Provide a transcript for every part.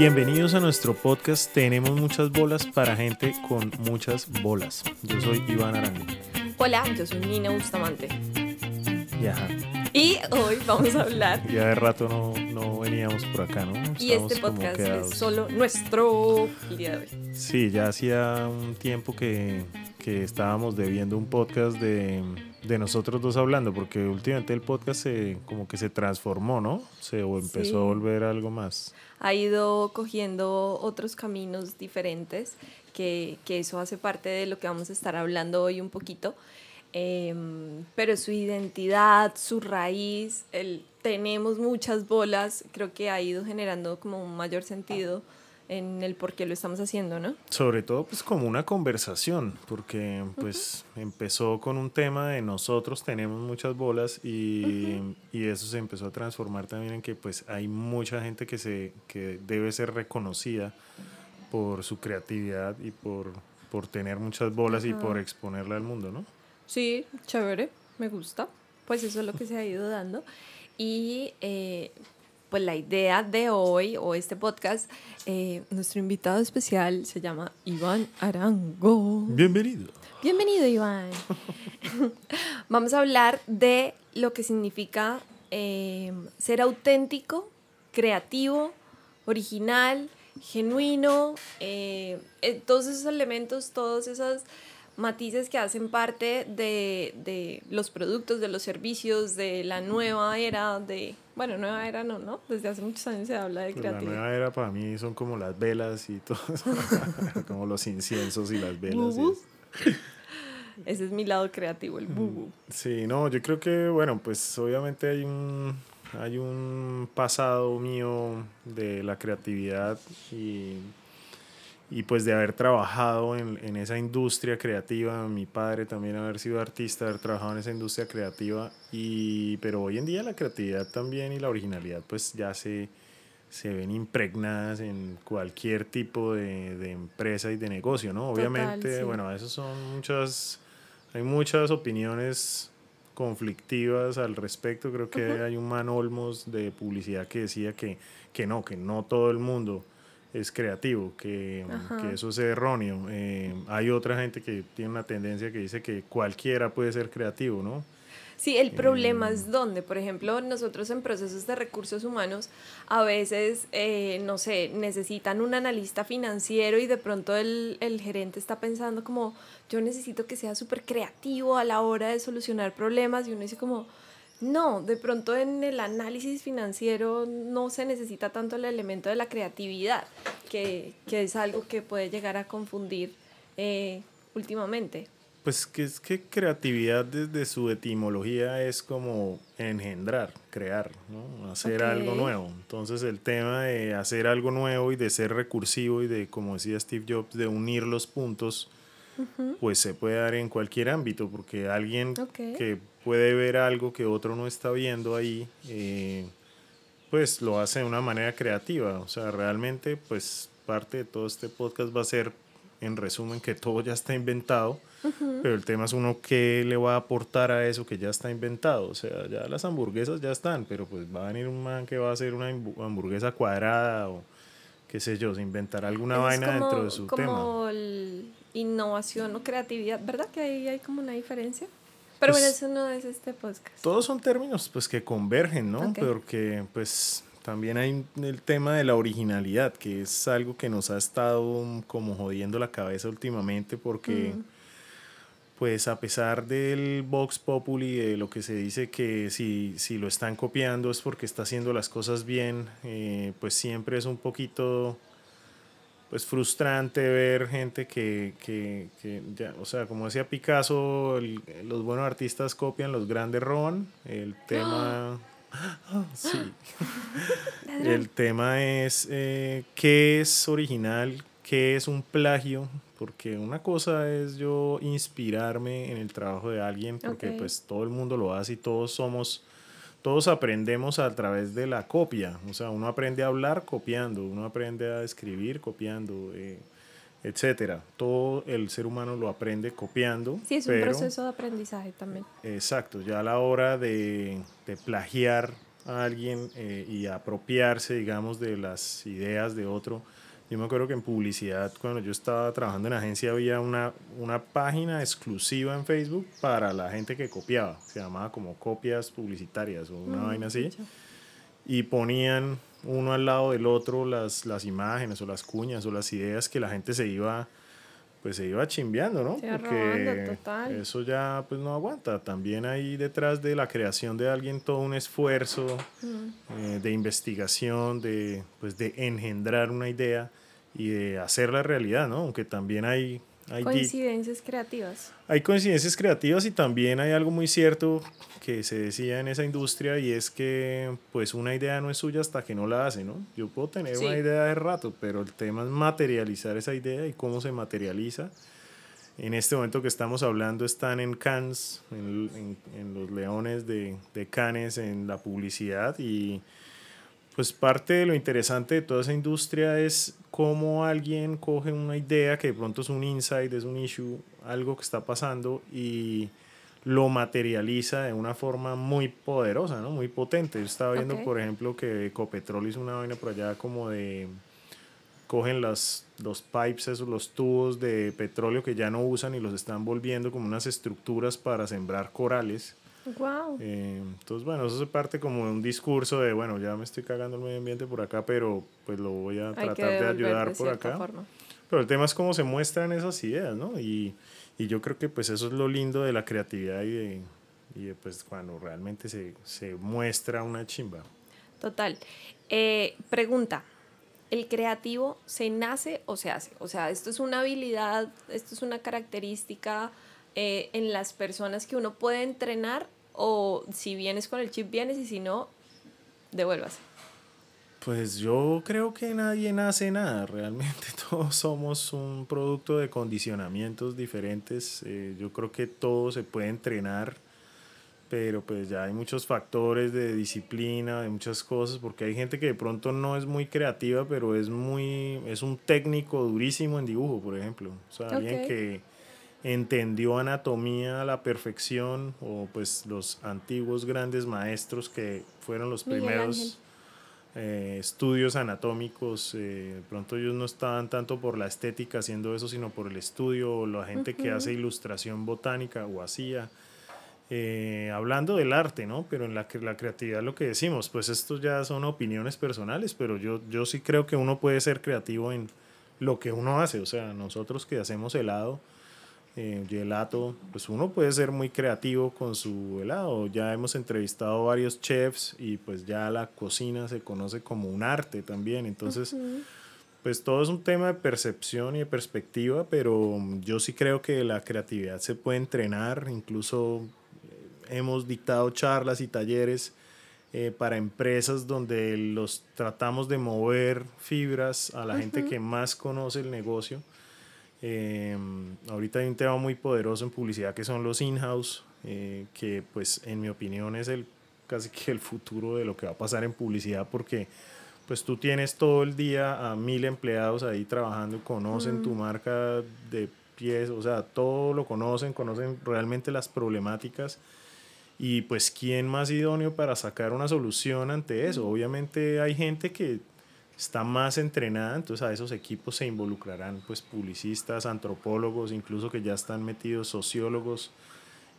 Bienvenidos a nuestro podcast Tenemos muchas bolas para gente con muchas bolas. Yo soy Iván Arango. Hola, yo soy Nina Bustamante. Y ajá, Y hoy vamos a hablar. ya de rato no, no veníamos por acá, ¿no? Y este podcast es solo nuestro el día de hoy. Sí, ya hacía un tiempo que, que estábamos debiendo un podcast de, de nosotros dos hablando, porque últimamente el podcast se, como que se transformó, ¿no? Se o empezó Sí. a volver algo más. Ha ido cogiendo otros caminos diferentes, que, que eso hace parte de lo que vamos a estar hablando hoy un poquito. Em, pero su identidad, su raíz, el tenemos muchas bolas, creo que ha ido generando como un mayor sentido en el por qué lo estamos haciendo, ¿no? Sobre todo pues como una conversación, porque pues empezó con un tema de nosotros tenemos muchas bolas y, y eso se empezó a transformar también en que pues hay mucha gente que, se, que debe ser reconocida por su creatividad y por, por tener muchas bolas y por exponerla al mundo, ¿no? Sí, chévere, me gusta. Pues eso es lo que se ha ido dando. Y eh, pues la idea de hoy o este podcast, eh, nuestro invitado especial se llama Iván Arango. Bienvenido. Bienvenido, Iván. Vamos a hablar de lo que significa eh, ser auténtico, creativo, original, genuino, eh, todos esos elementos, todos esos matices que hacen parte de, de los productos, de los servicios, de la nueva era, de, bueno, nueva era no, ¿no? Desde hace muchos años se habla de Pues la creatividad. nueva era para mí son como las velas y todo, eso. como los inciensos y las velas. Bubu. Ese es mi lado creativo, el bubu. Sí, no, yo creo que, bueno, pues obviamente hay un, hay un pasado mío de la creatividad y, y pues de haber trabajado en, en esa industria creativa, mi padre también haber sido artista, haber trabajado en esa industria creativa, y, pero hoy en día la creatividad también y la originalidad pues ya se, se ven impregnadas en cualquier tipo de, de empresa y de negocio, ¿no? Total, Obviamente, sí. bueno, eso son muchas, hay muchas opiniones conflictivas al respecto. Creo que hay un man Olmos de publicidad que decía que, que no, que no todo el mundo es creativo, que, que eso es erróneo. Eh, hay otra gente que tiene una tendencia que dice que cualquiera puede ser creativo, ¿no? Sí, el problema Eh, es donde, por ejemplo, nosotros en procesos de recursos humanos a veces, eh, no sé, necesitan un analista financiero y de pronto el, el gerente está pensando como, yo necesito que sea súper creativo a la hora de solucionar problemas y uno dice como, no, de pronto en el análisis financiero no se necesita tanto el elemento de la creatividad, que, que es algo que puede llegar a confundir eh, últimamente. Pues que es que creatividad desde su etimología es como engendrar, crear, ¿no? hacer algo nuevo. Entonces el tema de hacer algo nuevo y de ser recursivo y de, como decía Steve Jobs, de unir los puntos, pues se puede dar en cualquier ámbito, porque alguien que puede ver algo que otro no está viendo ahí, eh, pues lo hace de una manera creativa. O sea, realmente, pues parte de todo este podcast va a ser, en resumen, que todo ya está inventado, pero el tema es uno qué le va a aportar a eso que ya está inventado. O sea, ya las hamburguesas ya están, pero pues va a venir un man que va a hacer una hambu- hamburguesa cuadrada o qué sé yo, se inventará alguna es vaina como- dentro de su tema. como innovación o creatividad, ¿verdad? Que ahí hay como una diferencia. Pero Pues- bueno, eso no es este podcast. Todos son términos pues que convergen, ¿no? Porque pues también hay el tema de la originalidad, que es algo que nos ha estado como jodiendo la cabeza últimamente porque Mm. pues a pesar del Vox Populi, de lo que se dice que si, si lo están copiando es porque está haciendo las cosas bien, eh, pues siempre es un poquito pues frustrante ver gente que, que, que ya, o sea, como decía Picasso, el- los buenos artistas copian, los grandes roban. El tema, sí, el tema es eh, qué es original, qué es un plagio, porque una cosa es yo inspirarme en el trabajo de alguien, porque pues todo el mundo lo hace y todos somos todos aprendemos a través de la copia. O sea, uno aprende a hablar copiando, uno aprende a escribir copiando, eh, etcétera. Todo el ser humano lo aprende copiando. Sí, es un proceso de aprendizaje también. Exacto, ya a la hora de, de plagiar a alguien eh, y apropiarse, digamos, de las ideas de otro. Yo me acuerdo que en publicidad, cuando yo estaba trabajando en agencia, había una, una página exclusiva en Facebook para la gente que copiaba. Se llamaba como copias publicitarias o una mm, vaina así. Y ponían uno al lado del otro las, las imágenes o las cuñas o las ideas que la gente se iba pues se iba chimbeando, ¿no? Porque eso ya pues no aguanta. También hay detrás de la creación de alguien todo un esfuerzo mm. eh, de investigación, de pues de engendrar una idea y de hacerla realidad, ¿no? Aunque también hay hay coincidencias creativas. Hay coincidencias creativas y también hay algo muy cierto que se decía en esa industria y es que pues una idea no es suya hasta que no la hace, ¿no? Yo puedo tener una idea de rato, pero el tema es materializar esa idea y cómo se materializa. En este momento que estamos hablando están en Cannes, en, en, en los leones de, de Cannes, en la publicidad y pues parte de lo interesante de toda esa industria es cómo alguien coge una idea que de pronto es un insight, es un issue, algo que está pasando y lo materializa de una forma muy poderosa, ¿no? Muy potente. Yo estaba viendo, por ejemplo, que Ecopetrol hizo una vaina por allá como de cogen las, los pipes, esos, los tubos de petróleo que ya no usan y los están volviendo como unas estructuras para sembrar corales Wow. Eh, entonces, bueno, eso se parte como de un discurso de, bueno, ya me estoy cagando el medio ambiente por acá, pero pues lo voy a tratar de ayudar por acá. Pero el tema es cómo se muestran esas ideas, ¿no? Y, y, yo creo que pues eso es lo lindo de la creatividad y de, y de pues cuando realmente se, se, muestra una chimba. Total. Eh, pregunta. ¿El creativo se nace o se hace? O sea, esto es una habilidad, esto es una característica eh, en las personas que uno puede entrenar o si vienes con el chip vienes y si no, devuélvase? Pues yo creo que nadie nace nada, realmente todos somos un producto de condicionamientos diferentes, eh, yo creo que todo se puede entrenar, pero pues ya hay muchos factores de disciplina, de muchas cosas, porque hay gente que de pronto no es muy creativa, pero es muy, es un técnico durísimo en dibujo, por ejemplo, o sea, alguien que entendió anatomía a la perfección o pues los antiguos grandes maestros que fueron los primeros eh, estudios anatómicos, eh, pronto ellos no estaban tanto por la estética haciendo eso, sino por el estudio o la gente que hace ilustración botánica o hacía. Eh, hablando del arte, ¿no? Pero en la, la creatividad lo que decimos, pues esto ya son opiniones personales, pero yo, yo sí creo que uno puede ser creativo en lo que uno hace, o sea, nosotros que hacemos helado, eh, gelato, pues uno puede ser muy creativo con su helado. Ya hemos entrevistado varios chefs y pues ya la cocina se conoce como un arte también. Entonces, pues todo es un tema de percepción y de perspectiva, pero yo sí creo que la creatividad se puede entrenar. Incluso eh, hemos dictado charlas y talleres eh, para empresas donde los tratamos de mover fibras a la gente que más conoce el negocio eh, ahorita hay un tema muy poderoso en publicidad que son los in-house, eh, que pues en mi opinión es el casi que el futuro de lo que va a pasar en publicidad porque pues tú tienes todo el día a mil empleados ahí trabajando conocen tu marca de pies, o sea, todo lo conocen, conocen realmente las problemáticas y pues quién más idóneo para sacar una solución ante eso. Obviamente hay gente que está más entrenada, entonces a esos equipos se involucrarán pues publicistas, antropólogos, incluso que ya están metidos sociólogos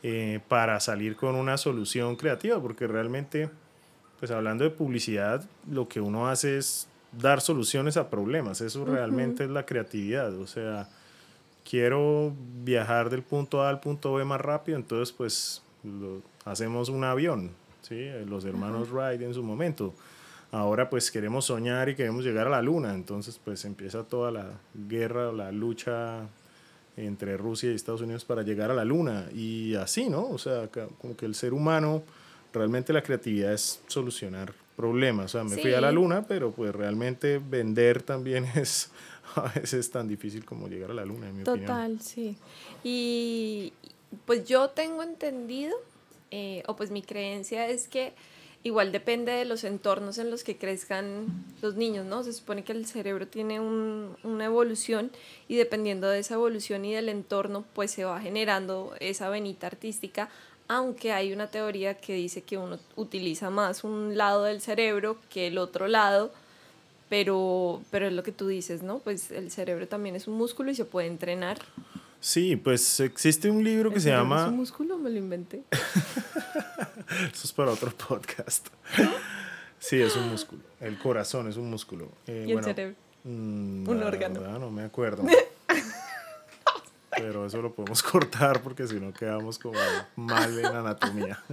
eh, para salir con una solución creativa, porque realmente, pues hablando de publicidad, lo que uno hace es dar soluciones a problemas, eso realmente es la creatividad, o sea, quiero viajar del punto A al punto B más rápido, entonces pues hacemos un avión, ¿sí? los hermanos Wright en su momento ahora pues queremos soñar y queremos llegar a la luna, entonces pues empieza toda la guerra, la lucha entre Rusia y Estados Unidos para llegar a la luna y así, ¿no? O sea, como que el ser humano, realmente la creatividad es solucionar problemas, o sea, me fui a la luna, pero pues realmente vender también es a veces tan difícil como llegar a la luna, en mi opinión. Total, sí. Y pues yo tengo entendido, eh, o pues mi creencia es que igual depende de los entornos en los que crezcan los niños, ¿no? Se supone que el cerebro tiene un, una evolución y dependiendo de esa evolución y del entorno, pues se va generando esa venita artística aunque hay una teoría que dice que uno utiliza más un lado del cerebro que el otro lado, pero, pero es lo que tú dices, ¿no? Pues el cerebro también es un músculo y se puede entrenar. Sí, pues existe un libro que se llama... ¿Es un músculo? Me lo inventé. Eso es para otro podcast. sí, es un músculo. El corazón es un músculo. Eh, ¿Y el cerebro? Mm, un órgano. no me acuerdo. Pero eso lo podemos cortar porque si no quedamos como mal en anatomía.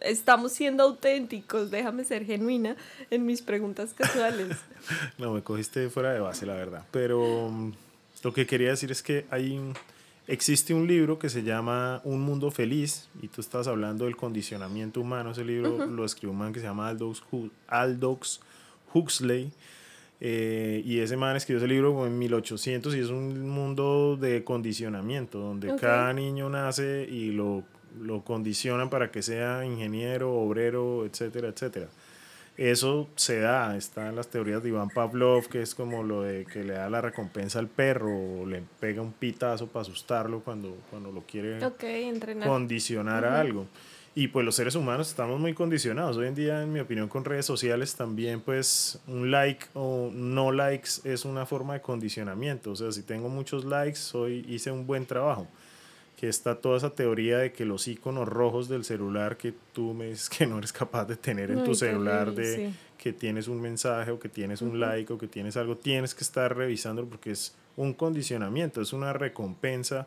Estamos siendo auténticos, déjame ser genuina en mis preguntas casuales. No, me cogiste fuera de base, la verdad. Pero mm, lo que quería decir es que hay existe un libro que se llama Un Mundo Feliz y tú estás hablando del condicionamiento humano. Ese libro lo escribió un man que se llama Aldous Huxley eh, y ese man escribió ese libro en 1800 y es un mundo de condicionamiento, donde cada niño nace y lo, lo condicionan para que sea ingeniero, obrero, etcétera, etcétera. Eso se da, está en las teorías de Iván Pavlov, que es como lo de que le da la recompensa al perro o le pega un pitazo para asustarlo cuando, cuando lo quiere condicionar a algo. Y pues los seres humanos estamos muy condicionados. Hoy en día, en mi opinión, con redes sociales también pues un like o no likes es una forma de condicionamiento. O sea, si tengo muchos likes, hoy hice un buen trabajo. Que está toda esa teoría de que los iconos rojos del celular que tú me dices que no eres capaz de tener en tu celular, de que tienes un mensaje o que tienes un like o que tienes algo, tienes que estar revisándolo porque es un condicionamiento, es una recompensa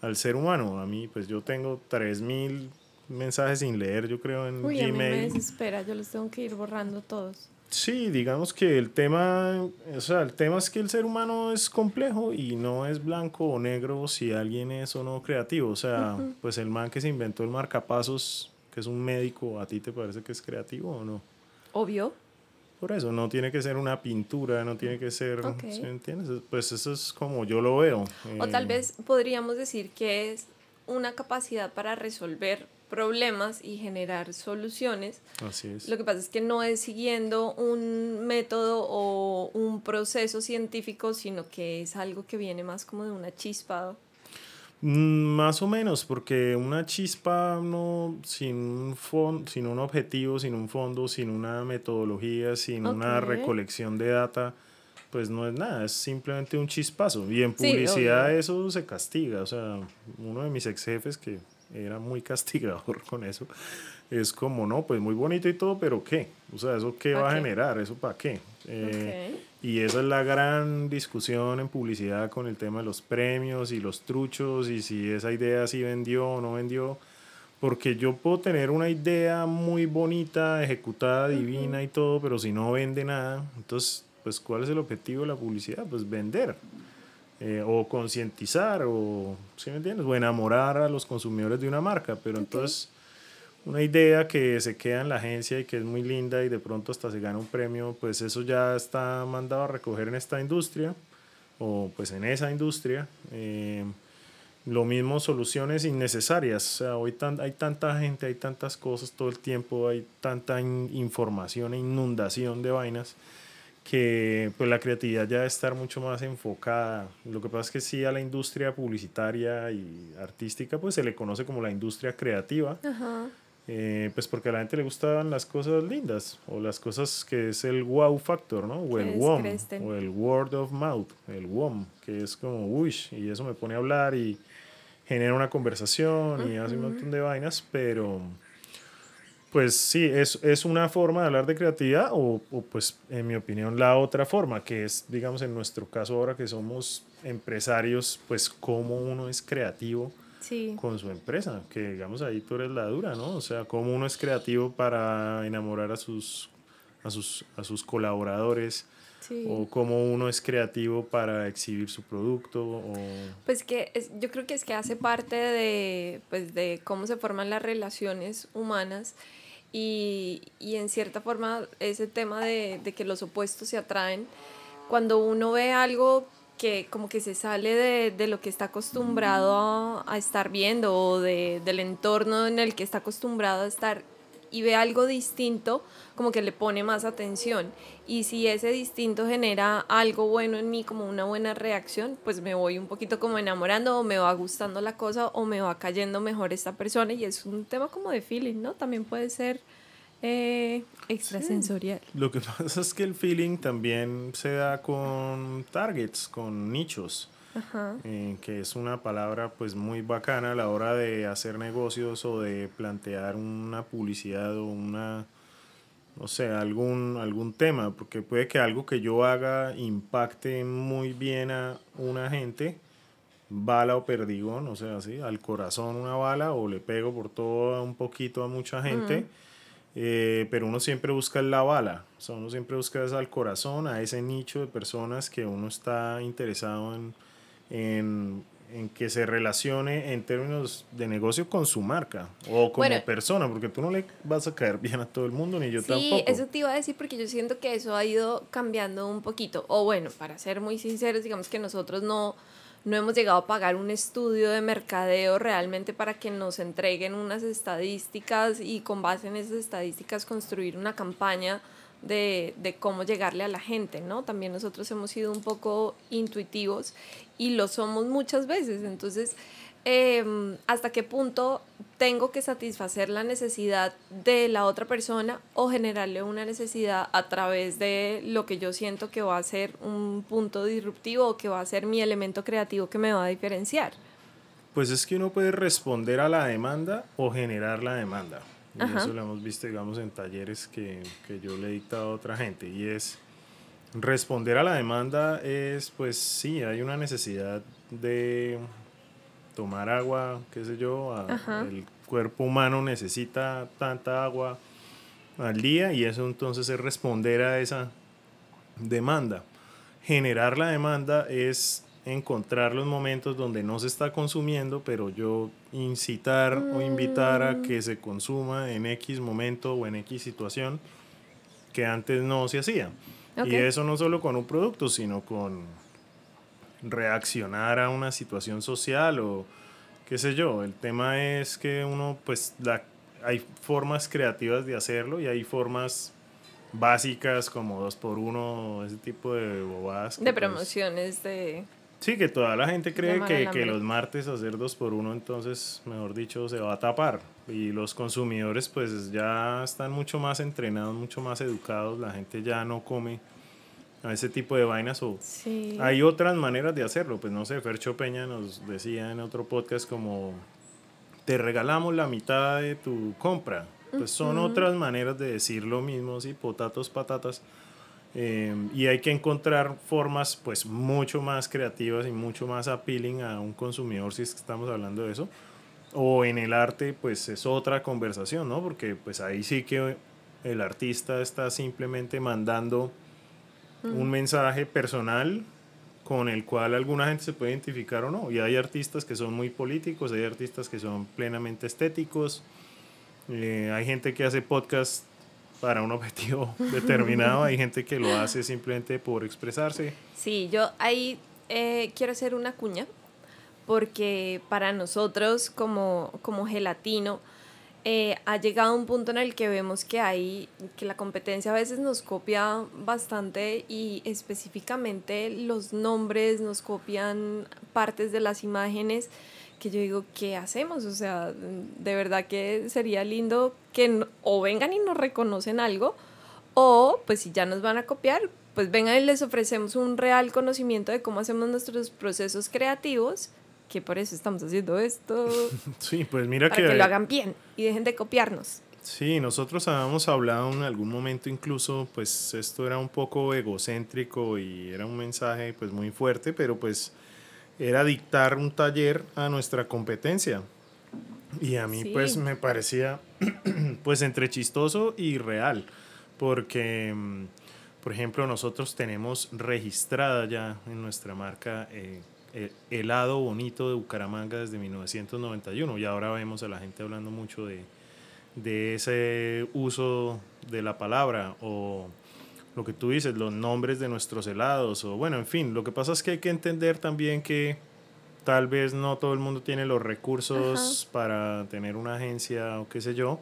al ser humano. A mí, pues yo tengo 3000 mensajes sin leer, yo creo, en Uy, Gmail. A mí me desespera, yo los tengo que ir borrando todos. Sí, digamos que el tema, o sea, el tema es que el ser humano es complejo y no es blanco o negro si alguien es o no creativo. O sea, pues el man que se inventó el marcapasos, que es un médico, ¿a ti te parece que es creativo o no? Obvio. Por eso, no tiene que ser una pintura, no tiene que ser, ¿sí entiendes? Pues eso es como yo lo veo. O tal eh, vez podríamos decir que es una capacidad para resolver problemas y generar soluciones. Así es. Lo que pasa es que no es siguiendo un método o un proceso científico, sino que es algo que viene más como de una chispa. Mm, más o menos, porque una chispa no, sin, un sin un objetivo, sin un fondo, sin una metodología, sin una recolección de data, pues no es nada, es simplemente un chispazo. Y en publicidad eso se castiga. O sea, uno de mis ex jefes que era muy castigador con eso. Es como, no, pues muy bonito y todo, pero ¿qué? O sea, ¿eso qué va a generar? ¿Eso para qué? Eh, y esa es la gran discusión en publicidad con el tema de los premios y los truchos y si esa idea sí vendió o no vendió. Porque yo puedo tener una idea muy bonita, ejecutada, divina y todo, pero si no vende nada, entonces, pues, ¿cuál es el objetivo de la publicidad? Pues vender. Eh, o concientizar o, ¿sí me entiendes? O enamorar a los consumidores de una marca, pero entonces una idea que se queda en la agencia y que es muy linda y de pronto hasta se gana un premio, pues eso ya está mandado a recoger en esta industria o pues en esa industria. Eh, lo mismo soluciones innecesarias, o sea, hoy tan, hay tanta gente, hay tantas cosas todo el tiempo, hay tanta información e inundación de vainas que pues la creatividad ya debe estar mucho más enfocada. Lo que pasa es que sí a la industria publicitaria y artística pues se le conoce como la industria creativa. Eh, pues porque a la gente le gustan las cosas lindas o las cosas que es el wow factor, ¿no? O el WOM, o el word of mouth, el WOM, que es como, uy, y eso me pone a hablar y genera una conversación y hace un montón de vainas, pero pues sí, es, es una forma de hablar de creatividad o, o, pues en mi opinión la otra forma, que es digamos en nuestro caso ahora que somos empresarios, pues cómo uno es creativo con su empresa, que digamos ahí tú eres la dura, ¿no? O sea, cómo uno es creativo para enamorar a sus, a sus, a sus colaboradores. o cómo uno es creativo para exhibir su producto o... pues que es, yo creo que es que hace parte de pues de cómo se forman las relaciones humanas y, y en cierta forma ese tema de, de, que los opuestos se atraen, cuando uno ve algo que como que se sale de, de lo que está acostumbrado a, estar viendo o de, del entorno en el que está acostumbrado a estar y ve algo distinto, como que le pone más atención. Y si ese distinto genera algo bueno en mí, como una buena reacción, pues me voy un poquito como enamorando o me va gustando la cosa o me va cayendo mejor esta persona. Y es un tema como de feeling, ¿no? También puede ser eh, extrasensorial. Lo que pasa es que el feeling también se da con targets, con nichos. Eh, que es una palabra pues muy bacana a la hora de hacer negocios o de plantear una publicidad o una, no sé, algún, algún tema, porque puede que algo que yo haga impacte muy bien a una gente, bala o perdigón, o sea, así, al corazón una bala o le pego por todo un poquito a mucha gente. Eh, pero uno siempre busca la bala, o sea, uno siempre busca al corazón, a ese nicho de personas que uno está interesado en, en, en, que se relacione en términos de negocio con su marca o como persona, porque tú no le vas a caer bien a todo el mundo, ni yo tampoco. Sí, eso te iba a decir porque yo siento que eso ha ido cambiando un poquito. O bueno, para ser muy sinceros, digamos que nosotros no, no hemos llegado a pagar un estudio de mercadeo realmente para que nos entreguen unas estadísticas y con base en esas estadísticas construir una campaña de, de, cómo llegarle a la gente, ¿no? También nosotros hemos sido un poco intuitivos y lo somos muchas veces. Entonces, em, ¿hasta qué punto tengo que satisfacer la necesidad de la otra persona o generarle una necesidad a través de lo que yo siento que va a ser un punto disruptivo o que va a ser mi elemento creativo que me va a diferenciar? Pues es que uno puede responder a la demanda o generar la demanda. Y eso lo hemos visto, digamos, en talleres que, que yo le he dictado a otra gente. Y es, responder a la demanda es, pues sí, hay una necesidad de tomar agua, qué sé yo, el cuerpo humano necesita tanta agua al día y eso entonces es responder a esa demanda. Generar la demanda es encontrar los momentos donde no se está consumiendo, pero yo incitar o invitar a que se consuma en X momento o en X situación que antes no se hacía. Y eso no solo con un producto, sino con reaccionar a una situación social o qué sé yo. El tema es que uno, pues, la, hay formas creativas de hacerlo y hay formas básicas como dos por uno, ese tipo de bobadas. De pues promociones de Sí, que toda la gente cree que, que, los martes hacer dos por uno, entonces, mejor dicho, se va a tapar. Y los consumidores pues ya están mucho más entrenados, mucho más educados, la gente ya no come a ese tipo de vainas o hay otras maneras de hacerlo. Pues no sé, Fercho Peña nos decía en otro podcast como te regalamos la mitad de tu compra. Pues son otras maneras de decir lo mismo, sí, potatos, patatas Em, y hay que encontrar formas pues mucho más creativas y mucho más appealing a un consumidor si es que estamos hablando de eso. O en el arte pues es otra conversación, ¿no? Porque pues ahí sí que el artista está simplemente mandando un mensaje personal con el cual alguna gente se puede identificar o no. Y hay artistas que son muy políticos, hay artistas que son plenamente estéticos, eh, hay gente que hace podcast para un objetivo determinado. Hay gente que lo hace simplemente por expresarse. Sí, yo ahí eh, quiero hacer una cuña porque para nosotros como, como gelatino eh, ha llegado un punto en el que vemos que hay que la competencia a veces nos copia bastante y específicamente los nombres nos copian partes de las imágenes que yo digo, ¿qué hacemos? O sea, de verdad que sería lindo que o vengan y nos reconocen algo, o pues si ya nos van a copiar, pues vengan y les ofrecemos un real conocimiento de cómo hacemos nuestros procesos creativos, que por eso estamos haciendo esto. Sí, pues mira para que... lo hagan bien y dejen de copiarnos. Sí, nosotros habíamos hablado en algún momento incluso, pues esto era un poco egocéntrico y era un mensaje pues muy fuerte, pero pues era dictar un taller a nuestra competencia. Y a mí pues me parecía pues entre chistoso y real, porque mm, por ejemplo nosotros tenemos registrada ya en nuestra marca eh, el helado bonito de Bucaramanga desde 1991 y ahora vemos a la gente hablando mucho de, de ese uso de la palabra o lo que tú dices, los nombres de nuestros helados, o bueno, en fin, lo que pasa es que hay que entender también que tal vez no todo el mundo tiene los recursos para tener una agencia o qué sé yo.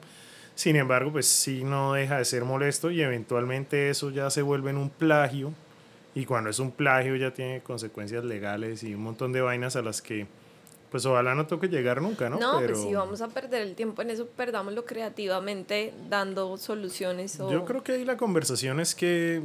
Sin embargo, pues sí no deja de ser molesto y eventualmente eso ya se vuelve en un plagio y cuando es un plagio ya tiene consecuencias legales y un montón de vainas a las que pues ojalá no toque llegar nunca, ¿no? No, pues si vamos a perder el tiempo en eso, perdámoslo creativamente dando soluciones. O... Yo creo que ahí la conversación es que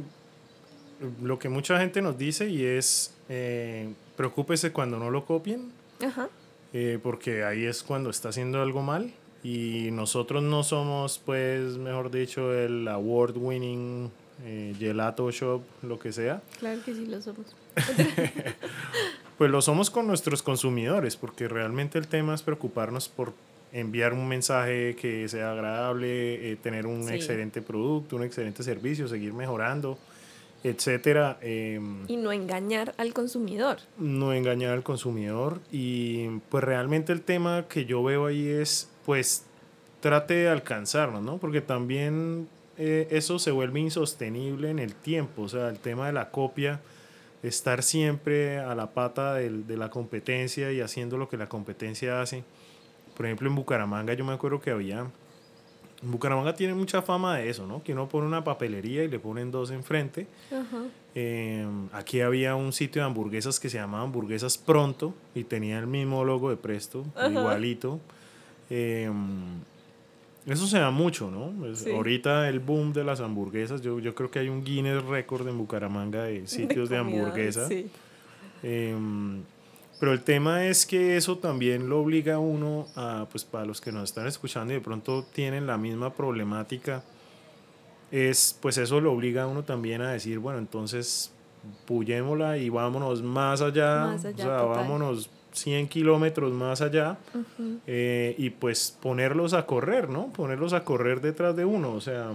lo que mucha gente nos dice y es eh, preocúpese cuando no lo copien, Ajá. Eh, porque ahí es cuando está haciendo algo mal y nosotros no somos, pues, mejor dicho, el award winning eh, gelato shop, lo que sea. Claro que sí lo somos. pues lo somos con nuestros consumidores, porque realmente el tema es preocuparnos por enviar un mensaje que sea agradable, eh, tener un excelente producto, un excelente servicio, seguir mejorando, etcétera. Em, y no engañar al consumidor. No engañar al consumidor. Y pues realmente el tema que yo veo ahí es, pues, trate de alcanzarnos, ¿no? Porque también eh, eso se vuelve insostenible en el tiempo. O sea, el tema de la copia, estar siempre a la pata de la competencia y haciendo lo que la competencia hace. Por ejemplo, en Bucaramanga yo me acuerdo que había... Bucaramanga tiene mucha fama de eso, ¿no? Que uno pone una papelería y le ponen dos enfrente. Eh, aquí había un sitio de hamburguesas que se llamaba Hamburguesas Pronto y tenía el mismo logo de Presto, igualito. Eh, eso se da mucho, ¿no? Ahorita el boom de las hamburguesas, yo, yo creo que hay un Guinness récord en Bucaramanga de sitios de, hamburguesa. Em, pero el tema es que eso también lo obliga a uno a, pues para los que nos están escuchando y de pronto tienen la misma problemática, es, pues eso lo obliga a uno también a decir, bueno, entonces puyémosla y vámonos más allá, más allá o sea, vámonos 100 kilómetros más allá eh, y pues ponerlos a correr, ¿no? Ponerlos a correr detrás de uno, o sea,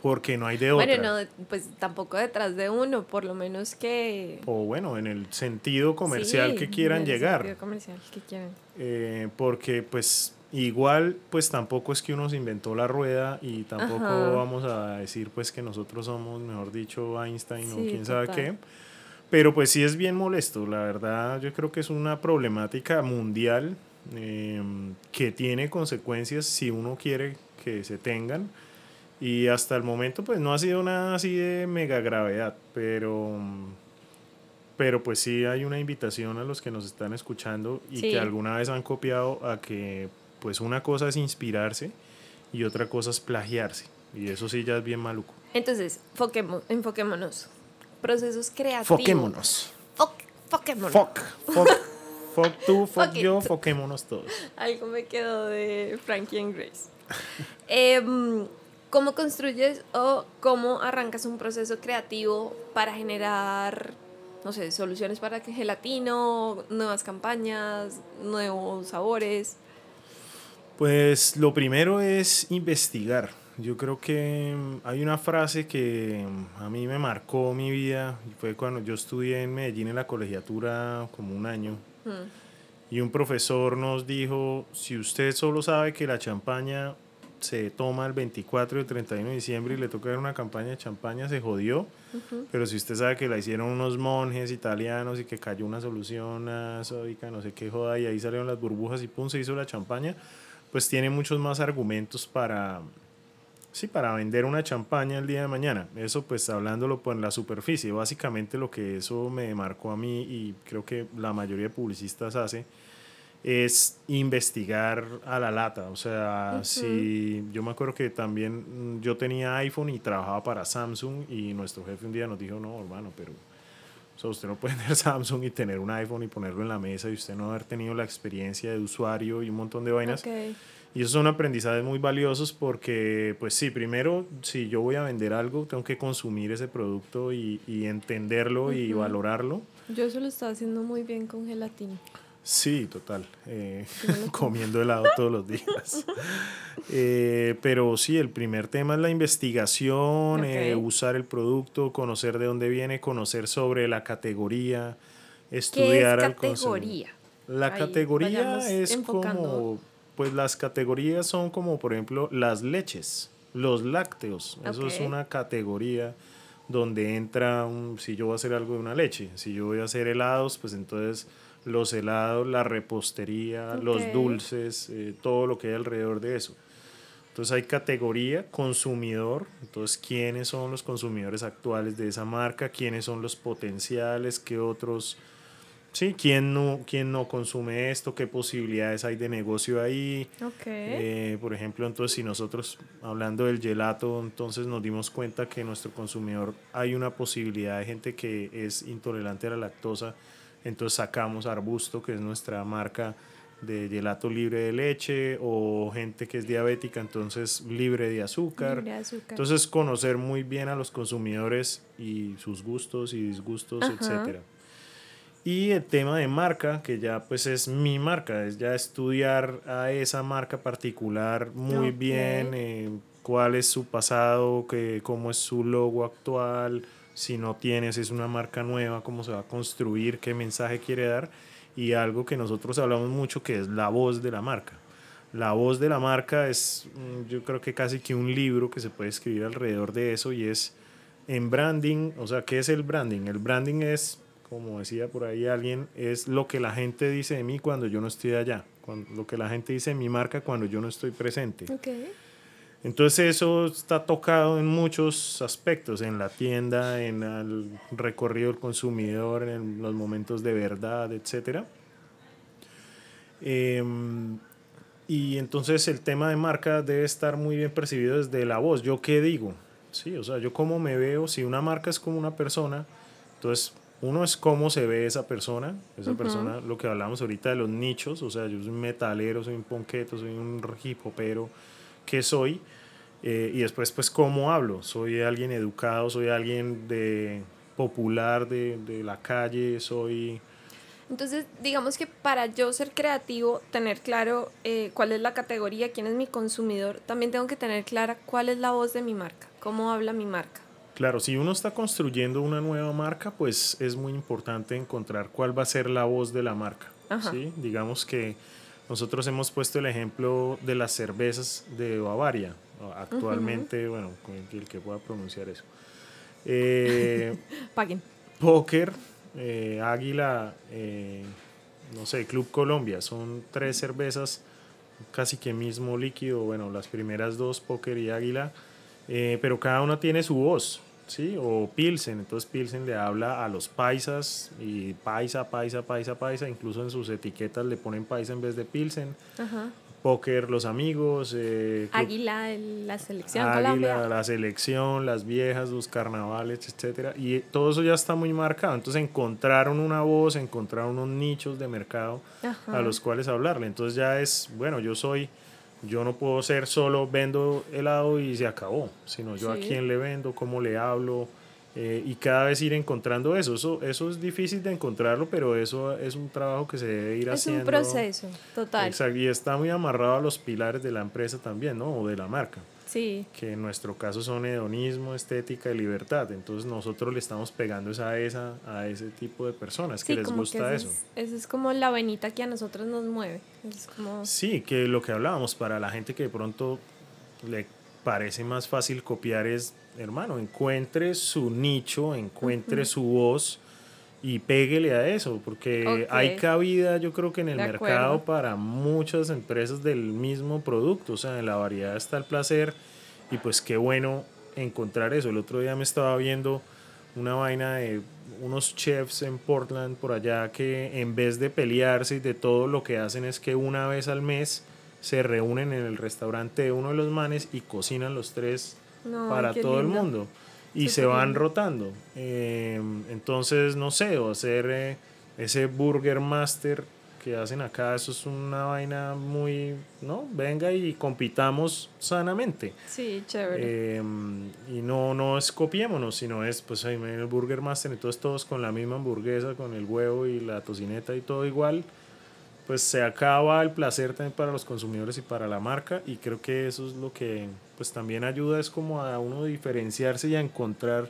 porque no hay de otra. Bueno, no, pues tampoco detrás de uno, por lo menos que... O bueno, en el sentido comercial que quieran en el llegar. Sentido comercial que quieran. Eh, porque pues igual pues tampoco es que uno se inventó la rueda y tampoco vamos a decir pues que nosotros somos, mejor dicho, Einstein o quién sabe qué pero pues sí es bien molesto, la verdad yo creo que es una problemática mundial em, que tiene consecuencias si uno quiere que se tengan. Y hasta el momento pues no ha sido nada así de mega gravedad, pero, pero pues sí hay una invitación a los que nos están escuchando y que alguna vez han copiado a que pues una cosa es inspirarse y otra cosa es plagiarse. Y eso sí ya es bien maluco. Entonces, enfoquémonos procesos creativos. Foquémonos. foquémonos. Foc, foc, tú, foc yo, foquémonos todos. Algo me quedó de Frankie and Grace. Em, ¿Cómo construyes o cómo arrancas un proceso creativo para generar, no sé, soluciones para que gelatino, nuevas campañas, nuevos sabores? Pues lo primero es investigar yo creo que mm, hay una frase que mm, a mí me marcó mi vida fue cuando yo estudié en Medellín en la colegiatura como un año. Hmm. Y un profesor nos dijo, si usted solo sabe que la champaña se toma el 24 y el 31 de diciembre y le toca ver una campaña de champaña, se jodió. Pero si usted sabe que la hicieron unos monjes italianos y que cayó una solución a sódica, no sé qué joda, y ahí salieron las burbujas y pum, se hizo la champaña, pues tiene muchos más argumentos para, Sí, para vender una champaña el día de mañana. Eso pues hablándolo por la superficie. Básicamente lo que eso me marcó a mí y creo que la mayoría de publicistas hace es investigar a la lata. O sea, si yo me acuerdo que también mm, yo tenía iPhone y trabajaba para Samsung y nuestro jefe un día nos dijo, no, hermano, pero o sea, usted no puede tener Samsung y tener un iPhone y ponerlo en la mesa y usted no haber tenido la experiencia de usuario y un montón de vainas. Y esos son aprendizajes muy valiosos porque, pues sí, primero, si yo voy a vender algo, tengo que consumir ese producto y, y entenderlo y valorarlo. Yo eso lo estaba haciendo muy bien con gelatina. Sí, total. Eh, comiendo helado todos los días. Eh, pero sí, el primer tema es la investigación, eh, usar el producto, conocer de dónde viene, conocer sobre la categoría, estudiar ¿Qué es categoría? La categoría es como pues las categorías son como, por ejemplo, las leches, los lácteos. Eso es una categoría donde entra, un, si yo voy a hacer algo de una leche, si yo voy a hacer helados, pues entonces los helados, la repostería, los dulces, eh, todo lo que hay alrededor de eso. Entonces hay categoría, consumidor, entonces quiénes son los consumidores actuales de esa marca, quiénes son los potenciales, qué otros, sí, quién no, quién no consume esto, qué posibilidades hay de negocio ahí. Eh, por ejemplo, entonces si nosotros, hablando del gelato, entonces nos dimos cuenta que nuestro consumidor hay una posibilidad de gente que es intolerante a la lactosa, entonces sacamos Arbusto, que es nuestra marca de gelato libre de leche o gente que es diabética, entonces libre de azúcar. Entonces conocer muy bien a los consumidores y sus gustos y disgustos, etcétera. Y el tema de marca, que ya pues es mi marca, es ya estudiar a esa marca particular muy bien, eh, cuál es su pasado, que, cómo es su logo actual, si no tienes, es una marca nueva, cómo se va a construir, qué mensaje quiere dar y algo que nosotros hablamos mucho que es la voz de la marca. La voz de la marca es, mm, yo creo que casi que un libro que se puede escribir alrededor de eso y es en branding, o sea, ¿qué es el branding? El branding es, como decía por ahí alguien, es lo que la gente dice de mí cuando yo no estoy allá, lo que la gente dice de mi marca cuando yo no estoy presente. Okay. Entonces eso está tocado en muchos aspectos, en la tienda, en el recorrido del consumidor, en los momentos de verdad, etc. Em, y entonces el tema de marca debe estar muy bien percibido desde la voz. ¿Yo qué digo? Sí, o sea, yo cómo me veo, si una marca es como una persona, entonces uno es cómo se ve esa persona, esa persona, lo que hablamos ahorita de los nichos, o sea, yo soy un metalero, soy un ponqueto, soy un hip hopero, qué soy eh, y después pues cómo hablo. Soy alguien educado, soy alguien de popular de, de la calle, soy... Entonces, digamos que para yo ser creativo, tener claro eh, cuál es la categoría, quién es mi consumidor, también tengo que tener clara cuál es la voz de mi marca, cómo habla mi marca. Claro, si uno está construyendo una nueva marca, pues es muy importante encontrar cuál va a ser la voz de la marca. ¿sí? Digamos que nosotros hemos puesto el ejemplo de las cervezas de Bavaria, actualmente, bueno, el que pueda pronunciar eso. Eh, Paguen. Póker, eh, Águila, eh, no sé, Club Colombia, son tres cervezas casi que mismo líquido, bueno, las primeras dos, Póker y Águila, pero cada una tiene su voz, ¿sí? O Pilsen, entonces Pilsen le habla a los paisas y paisa, paisa, paisa, paisa, incluso en sus etiquetas le ponen paisa en vez de Pilsen. Ajá. Póker, los amigos. Eh, Águila, la selección. Águila, la selección, las viejas, los carnavales, etcétera Y todo eso ya está muy marcado. Entonces encontraron una voz, encontraron unos nichos de mercado a los cuales hablarle. Entonces ya es, bueno, yo soy yo no puedo ser solo vendo helado y se acabó, sino yo a quién le vendo, cómo le hablo eh, y cada vez ir encontrando eso. eso. Eso es difícil de encontrarlo, pero eso es un trabajo que se debe ir haciendo. Es un proceso, total. Exacto, y está muy amarrado a los pilares de la empresa también, ¿no? O de la marca. Sí. Que en nuestro caso son hedonismo, estética y libertad. Entonces nosotros le estamos pegando esa, esa a ese tipo de personas que les gusta eso. Esa es como la venita que a nosotros nos mueve. Es como... Sí, que lo que hablábamos, para la gente que de pronto le parece más fácil copiar es, hermano, encuentre su nicho, encuentre su voz y péguele a eso, porque hay cabida yo creo que en el mercado para muchas empresas del mismo producto, o sea, en la variedad está el placer y pues qué bueno encontrar eso. El otro día me estaba viendo una vaina de unos chefs en Portland por allá que en vez de pelearse y de todo lo que hacen es que una vez al mes se reúnen en el restaurante de uno de los manes y cocinan los tres para todo el mundo y se van rotando. Em, entonces, no sé, o hacer eh, ese Burger Master que hacen acá, eso es una vaina muy, ¿no? Venga y compitamos sanamente. Sí, chévere. Em, y no, no es copiémonos, sino es, pues ahí el Burger Master, entonces todos con la misma hamburguesa, con el huevo y la tocineta y todo igual pues se acaba el placer también para los consumidores y para la marca y creo que eso es lo que pues también ayuda es como a uno diferenciarse y a encontrar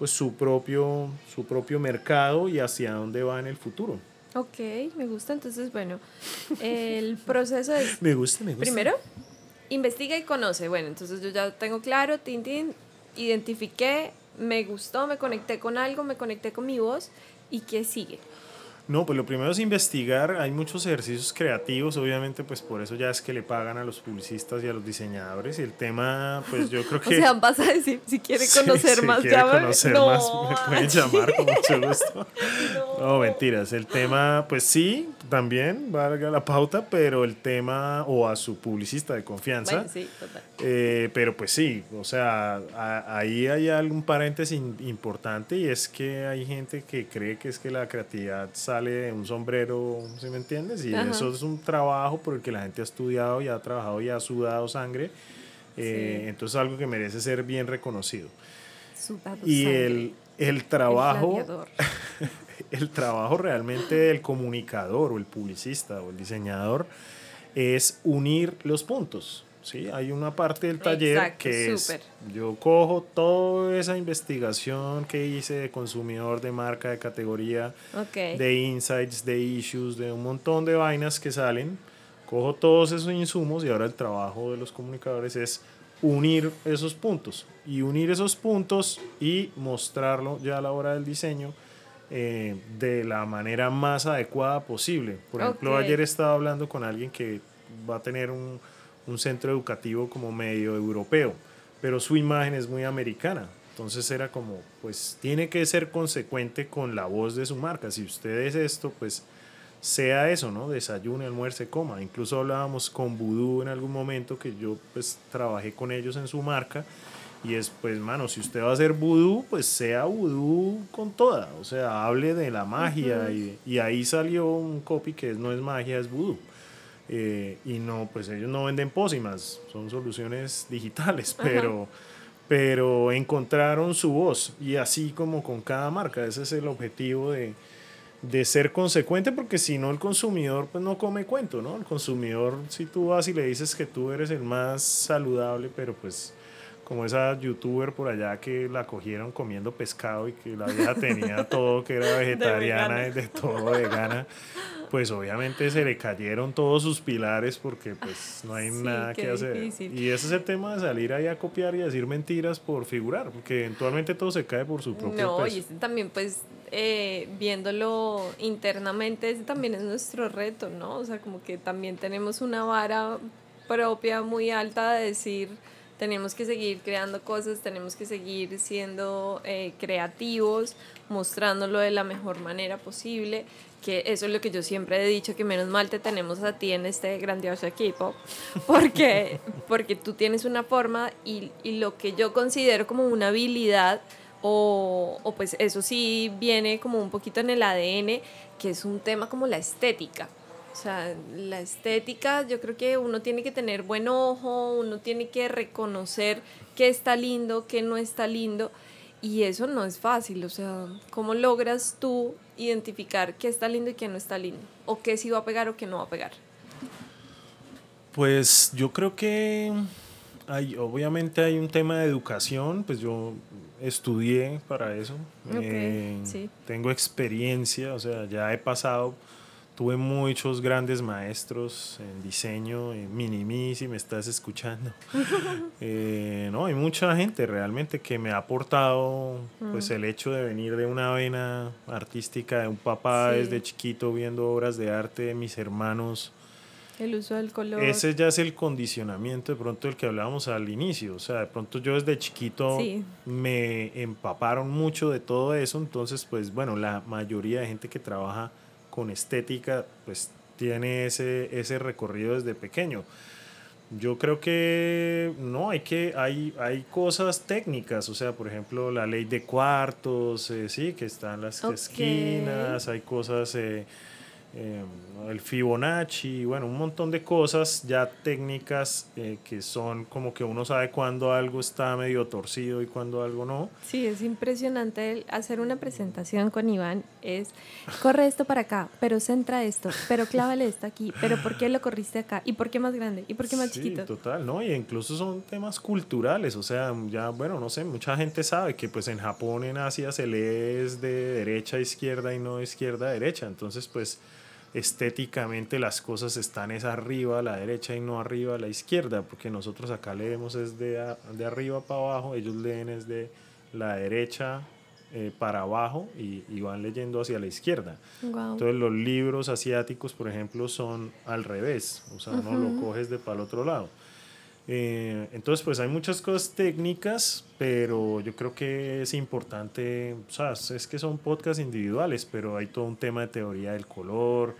pues su propio su propio mercado y hacia dónde va en el futuro. Ok, me gusta. Entonces, bueno, el proceso es... me gusta, me gusta. Primero, investiga y conoce. Bueno, entonces yo ya tengo claro, tin, identifiqué, me gustó, me conecté con algo, me conecté con mi voz y qué sigue. No, pues lo primero es investigar. Hay muchos ejercicios creativos, obviamente, pues por eso ya es que le pagan a los publicistas y a los diseñadores. Y el tema, pues yo creo que. O sea, vas a decir, si quiere conocer si más, quiere ya conocer no, más, me pueden llamar con mucho gusto. No. mentiras. El tema, pues sí, también, valga la pauta, pero el tema, o a su publicista de confianza. Bueno, sí, total. Eh, pero pues sí, o sea, a- ahí hay algún paréntesis importante y es que hay gente que cree que es que la creatividad sale de un sombrero, ¿sí me entiendes? Y Ajá. eso es un trabajo por el que la gente ha estudiado y ha trabajado y ha sudado sangre. Eh, Sí. Entonces es algo que merece ser bien reconocido. Sudado Y sangre, el, el el trabajo, gladiador. el trabajo realmente del comunicador o el publicista o el diseñador es unir los puntos. ¿Sí? Hay una parte del taller Exacto, que es, yo cojo toda esa investigación que hice de consumidor, de marca, de categoría, de insights, de issues, de un montón de vainas que salen, cojo todos esos insumos y ahora el trabajo de los comunicadores es unir esos puntos y unir esos puntos y mostrarlo ya a la hora del diseño eh, de la manera más adecuada posible. Por ejemplo, ayer estaba hablando con alguien que va a tener un, un centro educativo como medio europeo, pero su imagen es muy americana. Entonces era como, pues tiene que ser consecuente con la voz de su marca. Si usted es esto, pues sea eso, ¿no? Desayune, almuerce, coma. Incluso hablábamos con Voodoo en algún momento que yo pues trabajé con ellos en su marca y es pues, mano, si usted va a hacer vudú, pues sea vudú con toda, o sea, hable de la magia y, y ahí salió un copy que es, no es magia, es vudú. Eh, y no, pues ellos no venden pócimas, son soluciones digitales, Ajá. pero, pero encontraron su voz y así como con cada marca, ese es el objetivo de, de ser consecuente porque si no el consumidor pues no come cuento, ¿no? El consumidor si tú vas y le dices que tú eres el más saludable, pero pues como esa youtuber por allá que la cogieron comiendo pescado y que la vieja tenía todo, que era vegetariana y de todo vegana, pues obviamente se le cayeron todos sus pilares porque pues no hay Sí, nada que hacer. difícil. Y ese es el tema de salir ahí a copiar y decir mentiras por figurar, porque eventualmente todo se cae por su propio No, peso. y este también, pues, eh, viéndolo internamente, ese también es nuestro reto, ¿no? O sea, como que también tenemos una vara propia muy alta de decir, tenemos que seguir creando cosas, tenemos que seguir siendo eh, creativos, mostrándolo de la mejor manera posible, que eso es lo que yo siempre he dicho, que menos mal te tenemos a ti en este grandioso equipo, porque, porque tú tienes una forma y, y lo que yo considero como una habilidad, o, o pues eso sí viene como un poquito en el ADN, que es un tema como la estética. O sea, la estética, yo creo que uno tiene que tener buen ojo, uno tiene que reconocer qué está lindo, qué no está lindo. Y eso no es fácil, o sea, ¿cómo logras tú identificar qué está lindo y qué no está lindo? O qué sí va a pegar o qué no va a pegar. Pues yo creo que hay, obviamente hay un tema de educación, pues yo estudié para eso, eh, sí. tengo experiencia, o sea, ya he pasado, tuve muchos grandes maestros en diseño, en Minimi, si me estás escuchando. Eh, no, hay mucha gente realmente que me ha aportado pues Mm. el hecho de venir de una vena artística, de un papá Sí. desde chiquito viendo obras de arte de mis hermanos. El uso del color. Ese ya es el condicionamiento de pronto del que hablábamos al inicio. O sea, de pronto yo desde chiquito Sí. me empaparon mucho de todo eso. Entonces, pues bueno, la mayoría de gente que trabaja con estética, pues tiene ese, ese recorrido desde pequeño. Yo creo que no, hay que, hay, hay cosas técnicas, o sea, por ejemplo, la ley de cuartos, eh, sí, que están las esquinas, hay cosas, eh, eh, el Fibonacci, bueno, un montón de cosas ya técnicas eh, que son como que uno sabe cuándo algo está medio torcido y cuándo algo no. Sí, es impresionante hacer una presentación con Iván. Es, corre esto para acá, pero centra esto, pero clávale esto aquí, pero ¿por qué lo corriste acá? ¿Y por qué más grande? ¿Y por qué más Sí, chiquito? total, ¿no? Y incluso son temas culturales, o sea, ya, bueno, no sé, mucha gente sabe que pues en Japón, en Asia se lee de derecha a izquierda y no de izquierda a derecha, entonces pues estéticamente las cosas están es arriba a la derecha y no arriba a la izquierda, porque nosotros acá leemos es de, a- de arriba para abajo, ellos leen es de la derecha eh, para abajo y, y, van leyendo hacia la izquierda. Entonces los libros asiáticos, por ejemplo, son al revés, o sea, no lo coges de para el otro lado. Eh, entonces, pues hay muchas cosas técnicas, pero yo creo que es importante, o sea, es que son podcasts individuales, pero hay todo un tema de teoría del color,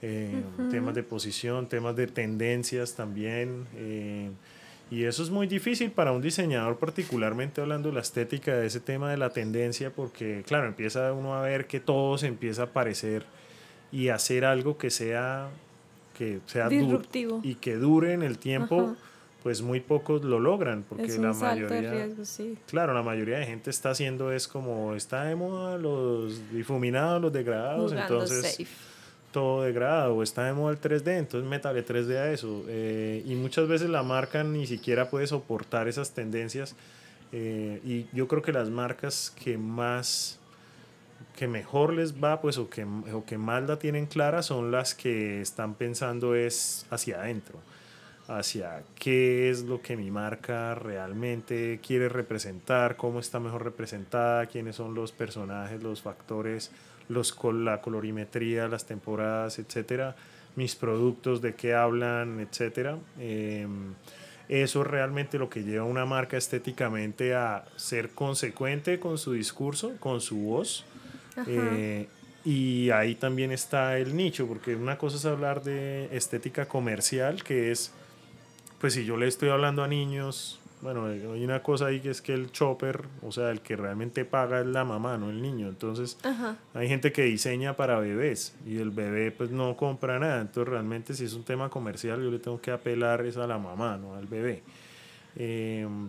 eh, temas de posición, temas de tendencias también. Eh, y eso es muy difícil para un diseñador, particularmente hablando de la estética, de ese tema de la tendencia, porque claro, empieza uno a ver que todo se empieza a parecer y hacer algo que sea, que sea disruptivo y que dure en el tiempo. Pues muy pocos lo logran, porque la mayoría. Claro, la mayoría de gente está haciendo es como está de moda los difuminados, los degradados, entonces todo degradado o está de moda el 3D, entonces métale 3D a eso. Eh, y muchas veces la marca ni siquiera puede soportar esas tendencias. Eh, y yo creo que las marcas que más que mejor les va pues o que, o que más la tienen clara son las que están pensando es hacia adentro hacia qué es lo que mi marca realmente quiere representar, cómo está mejor representada, quiénes son los personajes, los factores, los, la colorimetría, las temporadas, etcétera, mis productos, de qué hablan, etcétera. Em, eso es realmente lo que lleva a una marca estéticamente a ser consecuente con su discurso, con su voz. Eh, y ahí también está el nicho, porque una cosa es hablar de estética comercial, que es, pues si yo le estoy hablando a niños, bueno, hay una cosa ahí que es que el chopper, o sea, el que realmente paga es la mamá, no el niño. Entonces, hay gente que diseña para bebés y el bebé pues no compra nada. Entonces, realmente si es un tema comercial, yo le tengo que apelar es a la mamá, no al bebé. Em,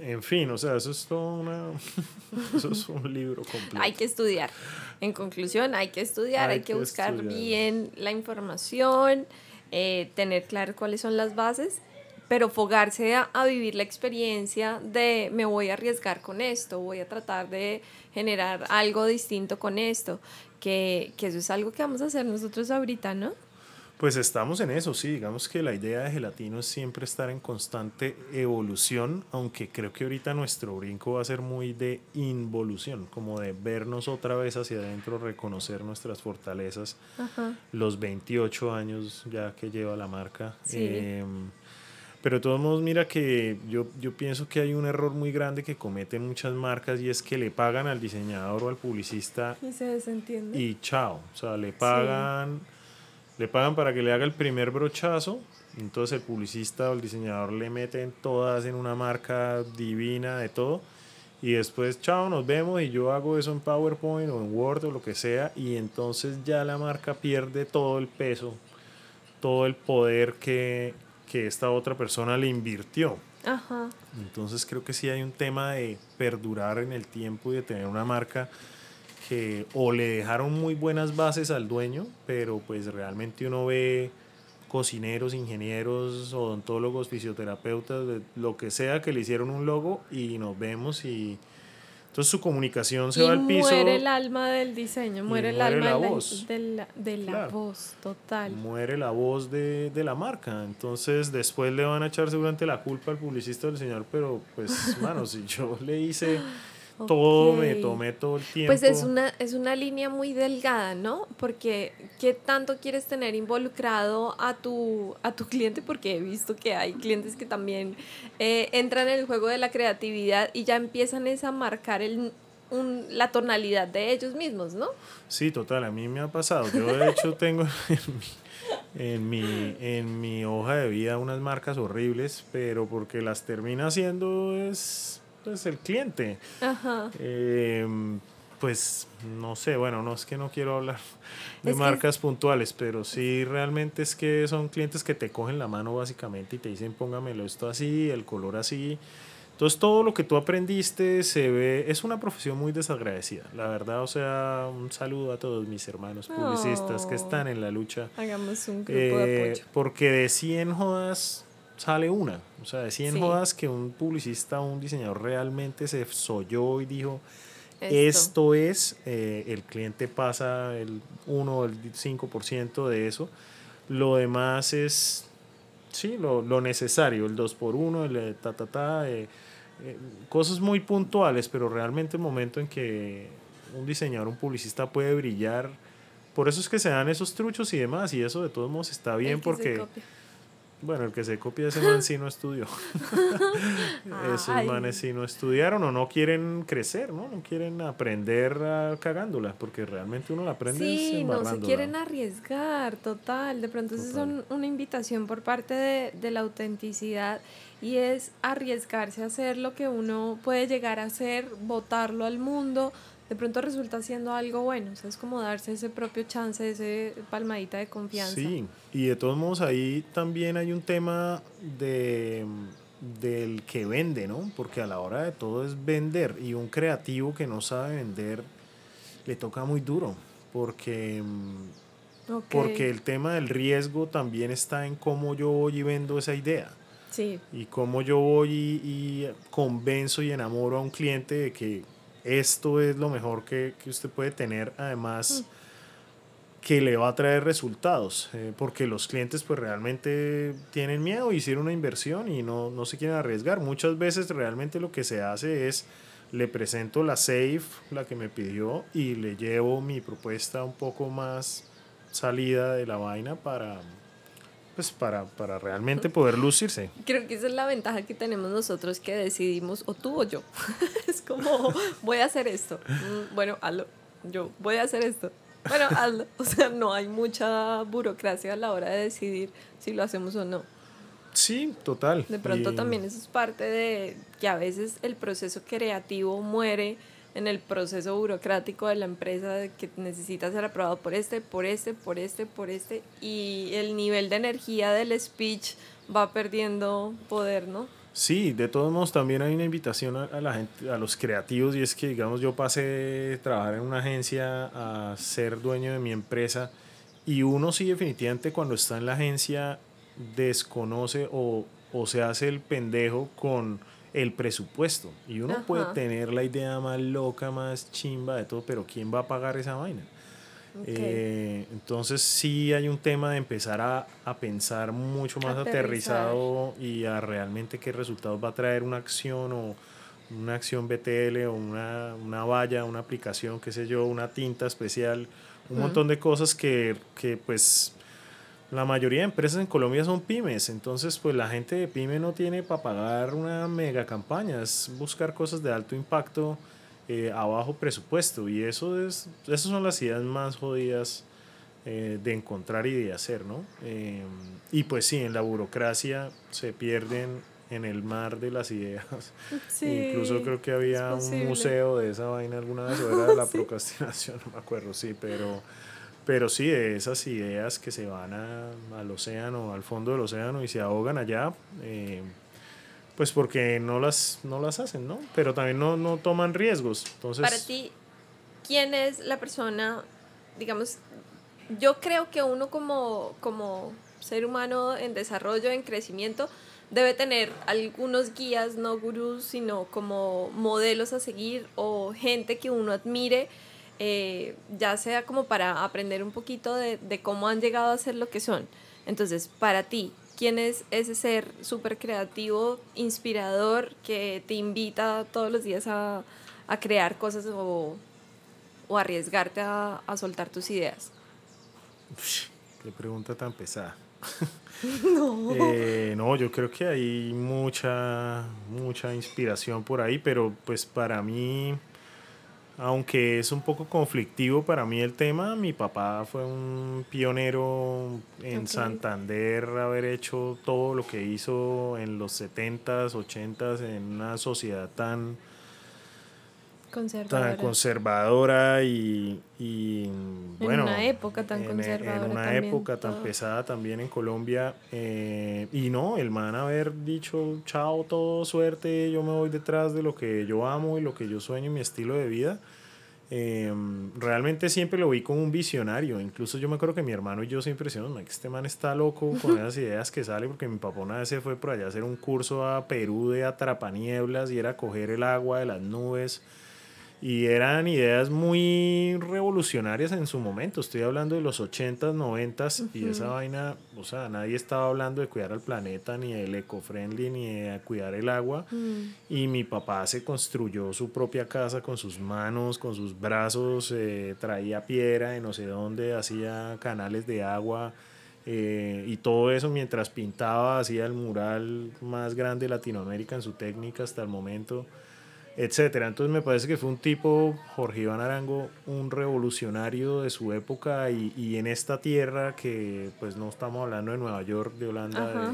en fin, o sea, eso es todo una, eso es un libro completo. Hay que estudiar. En conclusión, hay que estudiar, hay, que, buscar bien la información, eh, tener claro cuáles son las bases pero fogarse a, vivir la experiencia de me voy a arriesgar con esto, voy a tratar de generar algo distinto con esto, que, que eso es algo que vamos a hacer nosotros ahorita, ¿no? Pues estamos en eso, sí, digamos que la idea de Gelatino es siempre estar en constante evolución, aunque creo que ahorita nuestro brinco va a ser muy de involución, como de vernos otra vez hacia adentro, reconocer nuestras fortalezas, los 28 años ya que lleva la marca. Em, pero de todos modos, mira que yo, yo pienso que hay un error muy grande que cometen muchas marcas y es que le pagan al diseñador o al publicista. Y se desentiende. Y chao. O sea, le pagan, le pagan para que le haga el primer brochazo. Entonces el publicista o el diseñador le meten todas en una marca divina de todo. Y después, chao, nos vemos y yo hago eso en PowerPoint o en Word o lo que sea. Y entonces ya la marca pierde todo el peso, todo el poder que, que esta otra persona le invirtió. Ajá. Entonces creo que sí hay un tema de perdurar en el tiempo y de tener una marca que o le dejaron muy buenas bases al dueño, pero pues realmente uno ve cocineros, ingenieros, odontólogos, fisioterapeutas, lo que sea que le hicieron un logo y nos vemos y entonces su comunicación se va al piso. Muere el alma del diseño, muere, el alma la voz. de la, de la voz, total. Muere la voz de, de, la marca. Entonces después le van a echar seguramente la culpa al publicista del señor, pero pues, mano, si yo le hice todo, me tomé todo el tiempo. Pues es una, es una línea muy delgada, ¿no? Porque ¿qué tanto quieres tener involucrado a tu, a tu cliente? Porque he visto que hay clientes que también eh, entran en el juego de la creatividad y ya empiezan a marcar el, un, la tonalidad de ellos mismos, ¿no? Sí, total, a mí me ha pasado. Yo de hecho tengo en mi, en mi hoja de vida unas marcas horribles, pero porque las termina haciendo es pues, el cliente. Ajá. Em, pues no sé, bueno, no es que no quiero hablar de marcas puntuales, pero sí realmente es que son clientes que te cogen la mano básicamente y te dicen póngamelo esto así, el color así. Entonces todo lo que tú aprendiste se ve, es una profesión muy desagradecida, la verdad, o sea, un saludo a todos mis hermanos publicistas que están en la lucha. Hagamos un grupo de eh, apoyo. Porque de 100 jodas sale una. O sea, de 100 jodas que un publicista o un diseñador realmente se soyó y dijo, esto, es, eh, el cliente pasa el 1 o el 5% de eso. Lo demás es, sí, lo, lo, necesario, el 2 por 1 el ta, ta, ta. Eh, eh, cosas muy puntuales, pero realmente el momento en que un diseñador, un publicista puede brillar, por eso es que se dan esos truchos y demás, y eso de todos modos está bien porque... Bueno, el que se copia ese man sí no estudió. Esos manes sí no estudiaron o no quieren crecer, ¿no? No quieren aprender cagándola, porque realmente uno la aprende Sí, no se quieren arriesgar, total. De pronto es una invitación por parte de, de la autenticidad y es arriesgarse a hacer lo que uno puede llegar a hacer, votarlo al mundo, de pronto resulta siendo algo bueno, o sea, es como darse ese propio chance, ese palmadita de confianza. Sí, y de todos modos ahí también hay un tema de del que vende, ¿no? Porque a la hora de todo es vender y un creativo que no sabe vender le toca muy duro, porque porque el tema del riesgo también está en cómo yo voy y vendo esa idea. Sí. Y cómo yo voy y, y convenzo y enamoro a un cliente de que esto es lo mejor que, usted puede tener, además que le va a traer resultados, eh, porque los clientes pues realmente tienen miedo, hicieron una inversión y no, no se quieren arriesgar. Muchas veces realmente lo que se hace es le presento la safe, la que me pidió, y le llevo mi propuesta un poco más salida de la vaina para, pues para, para realmente poder lucirse. Creo que esa es la ventaja que tenemos nosotros que decidimos, o tú o yo. es como, voy a hacer esto. Mm, bueno, hazlo. Yo voy a hacer esto. Bueno, hazlo. O sea, no hay mucha burocracia a la hora de decidir si lo hacemos o no. Sí, total. De pronto también eso es parte de que a veces el proceso creativo muere en el proceso burocrático de la empresa que necesita ser aprobado por este, por este, por este, por este, y el nivel de energía del speech va perdiendo poder, ¿no? Sí, de todos modos también hay una invitación a, la gente, a los creativos y es que digamos yo pasé de trabajar en una agencia a ser dueño de mi empresa y uno sí definitivamente cuando está en la agencia desconoce o, o se hace el pendejo con el presupuesto. Y uno puede tener la idea más loca, más chimba de todo, pero ¿quién va a pagar esa vaina? Eh, entonces sí hay un tema de empezar a, a pensar mucho más aterrizado y a realmente qué resultados va a traer una acción o una acción BTL o una, una valla, una aplicación, qué sé yo, una tinta especial, un montón de cosas que, que pues la mayoría de empresas en Colombia son pymes, entonces pues la gente de pyme no tiene para pagar una mega campaña, es buscar cosas de alto impacto eh, a bajo presupuesto y eso es, esas son las ideas más jodidas eh, de encontrar y de hacer, ¿no? Eh, y pues sí, en la burocracia se pierden en el mar de las ideas. Incluso creo que había un museo de esa vaina alguna vez, o era de la procrastinación, no me acuerdo, sí, pero pero sí, de esas ideas que se van a, al océano, al fondo del océano y se ahogan allá, eh, pues porque no las, no las hacen, ¿no? Pero también no, no toman riesgos. Entonces, Para ti, ¿quién es la persona, digamos, yo creo que uno como, como ser humano en desarrollo, en crecimiento, debe tener algunos guías, no gurús, sino como modelos a seguir o gente que uno admire eh, ya sea como para aprender un poquito de, cómo han llegado a ser lo que son. Entonces, para ti, ¿quién es ese ser súper creativo, inspirador, que te invita todos los días a, crear cosas o, o arriesgarte a, soltar tus ideas? qué pregunta tan pesada. No. Eh, no, yo creo que hay mucha, mucha inspiración por ahí, pero pues para mí aunque es un poco conflictivo para mí el tema, mi papá fue un pionero en Santander, haber hecho todo lo que hizo en los 70s, 80s, en una sociedad tan conservadora, tan conservadora y, y bueno, en una época tan conservadora. En una época tan pesada también en Colombia. Eh, y no, el man haber dicho, chao, todo, suerte, yo me voy detrás de lo que yo amo y lo que yo sueño y mi estilo de vida. Em, realmente siempre lo vi como un visionario. Incluso yo me acuerdo que mi hermano y yo siempre decíamos, este man está loco con esas ideas que sale, porque mi papá una vez se fue por allá a hacer un curso a Perú de atrapanieblas y era coger el agua de las nubes Y eran ideas muy revolucionarias en su momento. Estoy hablando de los 80s, 90s y esa vaina, o sea, nadie estaba hablando de cuidar al planeta, ni del eco-friendly, ni de cuidar el agua. Mm. Y mi papá se construyó su propia casa con sus manos, con sus brazos, eh, traía piedra de no sé dónde, hacía canales de agua. Eh, y todo eso mientras pintaba, hacía el mural más grande de Latinoamérica en su técnica hasta el momento etcétera. Entonces me parece que fue un tipo, Jorge Iván Arango, un revolucionario de su época y, y en esta tierra que pues no estamos hablando de Nueva York, de Holanda,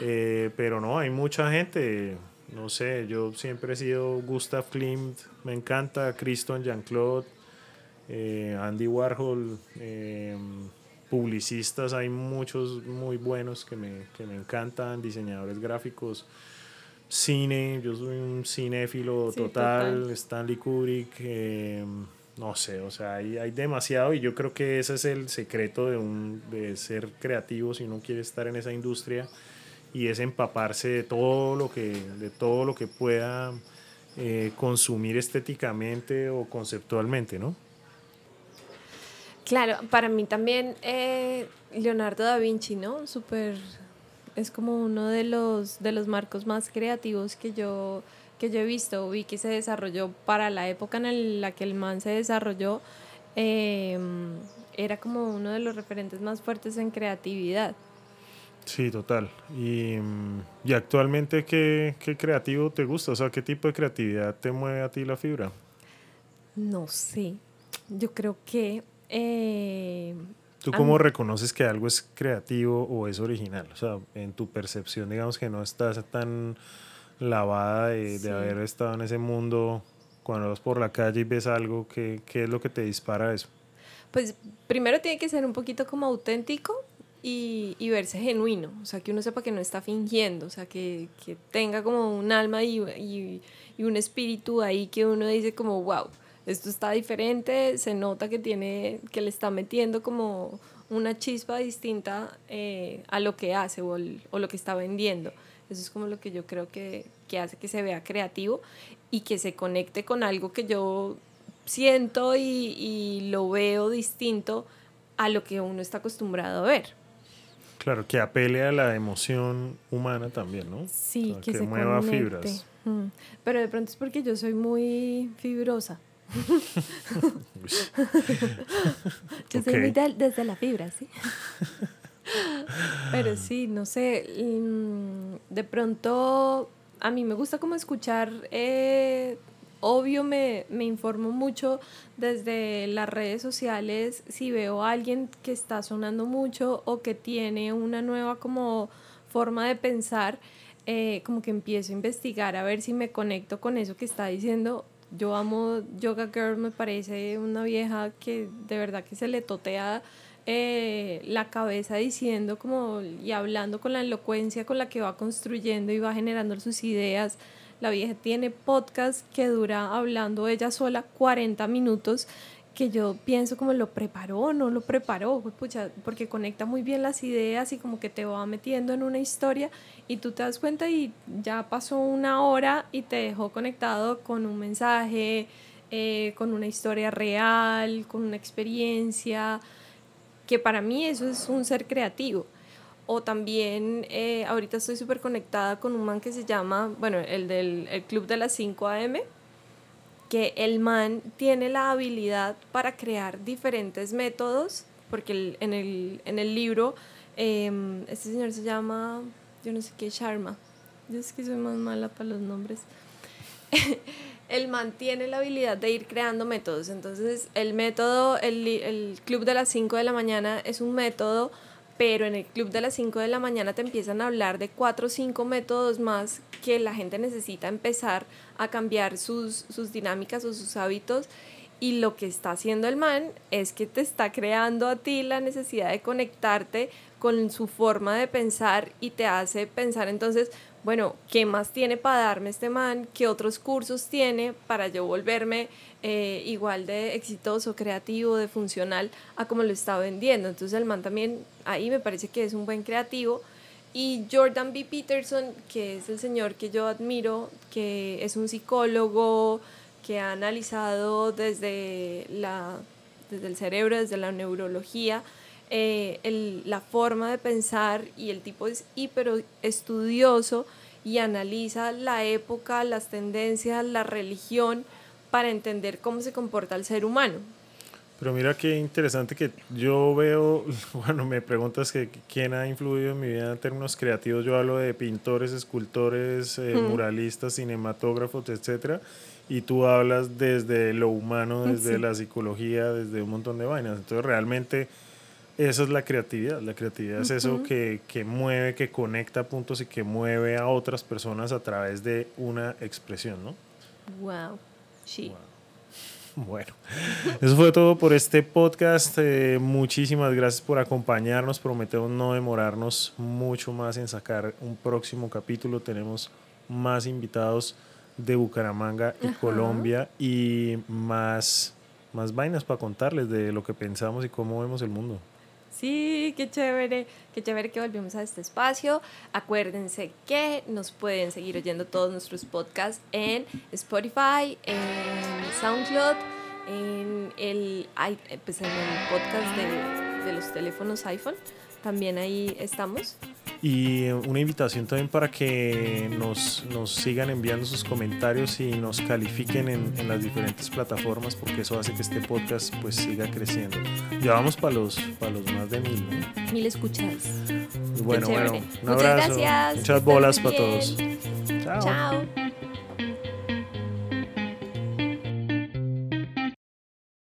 eh, pero no, hay mucha gente, no sé, yo siempre he sido Gustav Klimt, me encanta, Kriston Jean-Claude, eh, Andy Warhol, eh, publicistas, hay muchos muy buenos que me, que me encantan, diseñadores gráficos cine, yo soy un cinéfilo total, Stanley Kubrick, em, no sé, o sea, hay, hay, demasiado y yo creo que ese es el secreto de, un, de ser creativo si uno quiere estar en esa industria y es empaparse de todo lo que, de todo lo que pueda eh, consumir estéticamente o conceptualmente, ¿no? Claro, para mí también eh, Leonardo da Vinci, ¿no? Súper es como uno de los, de los marcos más creativos que yo, que yo he visto. Vi que se desarrolló para la época en la que el man se desarrolló. Em, era como uno de los referentes más fuertes en creatividad. Sí, total. Y, y actualmente, ¿qué, ¿qué, creativo te gusta? O sea, ¿qué tipo de creatividad te mueve a ti la fibra? No sé. Yo creo que eh, ¿Tú cómo reconoces que algo es creativo o es original? O sea, en tu percepción, digamos que no estás tan lavada de, de haber estado en ese mundo, cuando vas por la calle y ves algo, ¿qué, ¿qué, es lo que te dispara eso? Pues primero tiene que ser un poquito como auténtico y, y verse genuino, o sea, que uno sepa que no está fingiendo, o sea, que, que tenga como un alma y, y, y un espíritu ahí que uno dice como, wow esto está diferente, se nota que tiene, que le está metiendo como una chispa distinta eh, a lo que hace o, o, lo que está vendiendo. Eso es como lo que yo creo que, que, hace que se vea creativo y que se conecte con algo que yo siento y, y lo veo distinto a lo que uno está acostumbrado a ver. Claro, que apele a la emoción humana también, ¿no? Sí, que, se mueva fibras. Mm. Pero de pronto es porque yo soy muy fibrosa. Yo soy desde la fibra, sí. Pero sí, no sé, mm, de pronto a mí me gusta como escuchar, eh, obvio me, me informo mucho desde las redes sociales si veo a alguien que está sonando mucho o que tiene una nueva como forma de pensar. Eh, como que empiezo a investigar a ver si me conecto con eso que está diciendo yo amo Yoga Girl, me parece una vieja que de verdad que se le totea eh, la cabeza diciendo como y hablando con la elocuencia con la que va construyendo y va generando sus ideas. La vieja tiene podcast que dura hablando ella sola 40 minutos que yo pienso como lo preparó, no lo preparó, pucha, porque conecta muy bien las ideas y como que te va metiendo en una historia y tú te das cuenta y ya pasó una hora y te dejó conectado con un mensaje, eh, con una historia real, con una experiencia, que para mí eso es un ser creativo. O también eh, ahorita estoy súper conectada con un man que se llama, bueno, el del el Club de las 5 AM, que el man tiene la habilidad para crear diferentes métodos, porque en, el, en el libro, eh, este señor se llama, yo no sé qué, Sharma, yo es que soy más mala para los nombres. el man tiene la habilidad de ir creando métodos, entonces el método, el, el club de las 5 de la mañana es un método pero en el club de las 5 de la mañana te empiezan a hablar de cuatro o cinco métodos más que la gente necesita empezar a cambiar sus, sus dinámicas o sus hábitos y lo que está haciendo el man es que te está creando a ti la necesidad de conectarte con su forma de pensar y te hace pensar entonces, bueno, ¿qué más tiene para darme este man? ¿Qué otros cursos tiene para yo volverme eh, igual de exitoso, creativo, de funcional a como lo está vendiendo? Entonces el man también ahí me parece que es un buen creativo. Y Jordan B. Peterson, que es el señor que yo admiro, que es un psicólogo, que ha analizado desde, la, desde el cerebro, desde la neurología, eh, el, la forma de pensar y el tipo es hiper estudioso y analiza la época, las tendencias, la religión para entender cómo se comporta el ser humano. Pero mira qué interesante que yo veo, bueno, me preguntas que quién ha influido en mi vida en términos creativos, yo hablo de pintores, escultores, eh, muralistas, cinematógrafos, etcétera, y tú hablas desde lo humano, desde la psicología, desde un montón de vainas. Entonces realmente esa es la creatividad, la creatividad es eso que, que mueve, que conecta puntos y que mueve a otras personas a través de una expresión, ¿no? Wow, sí. Bueno, eso fue todo por este podcast. Eh, muchísimas gracias por acompañarnos. Prometemos no demorarnos mucho más en sacar un próximo capítulo. Tenemos más invitados de Bucaramanga y Colombia y más, más vainas para contarles de lo que pensamos y cómo vemos el mundo. Sí, qué chévere, qué chévere que volvimos a este espacio. Acuérdense que nos pueden seguir oyendo todos nuestros podcasts en Spotify, en SoundCloud, en el, pues en el podcast de, de los teléfonos iPhone. También ahí estamos. Y una invitación también para que nos, nos sigan enviando sus comentarios y nos califiquen en, en, las diferentes plataformas porque eso hace que este podcast pues siga creciendo. Ya vamos para los, para los más de mil, ¿no? Mil escuchas. Bueno, bueno, un abrazo. Muchas, gracias. Muchas bolas para todos. Chao. Chao.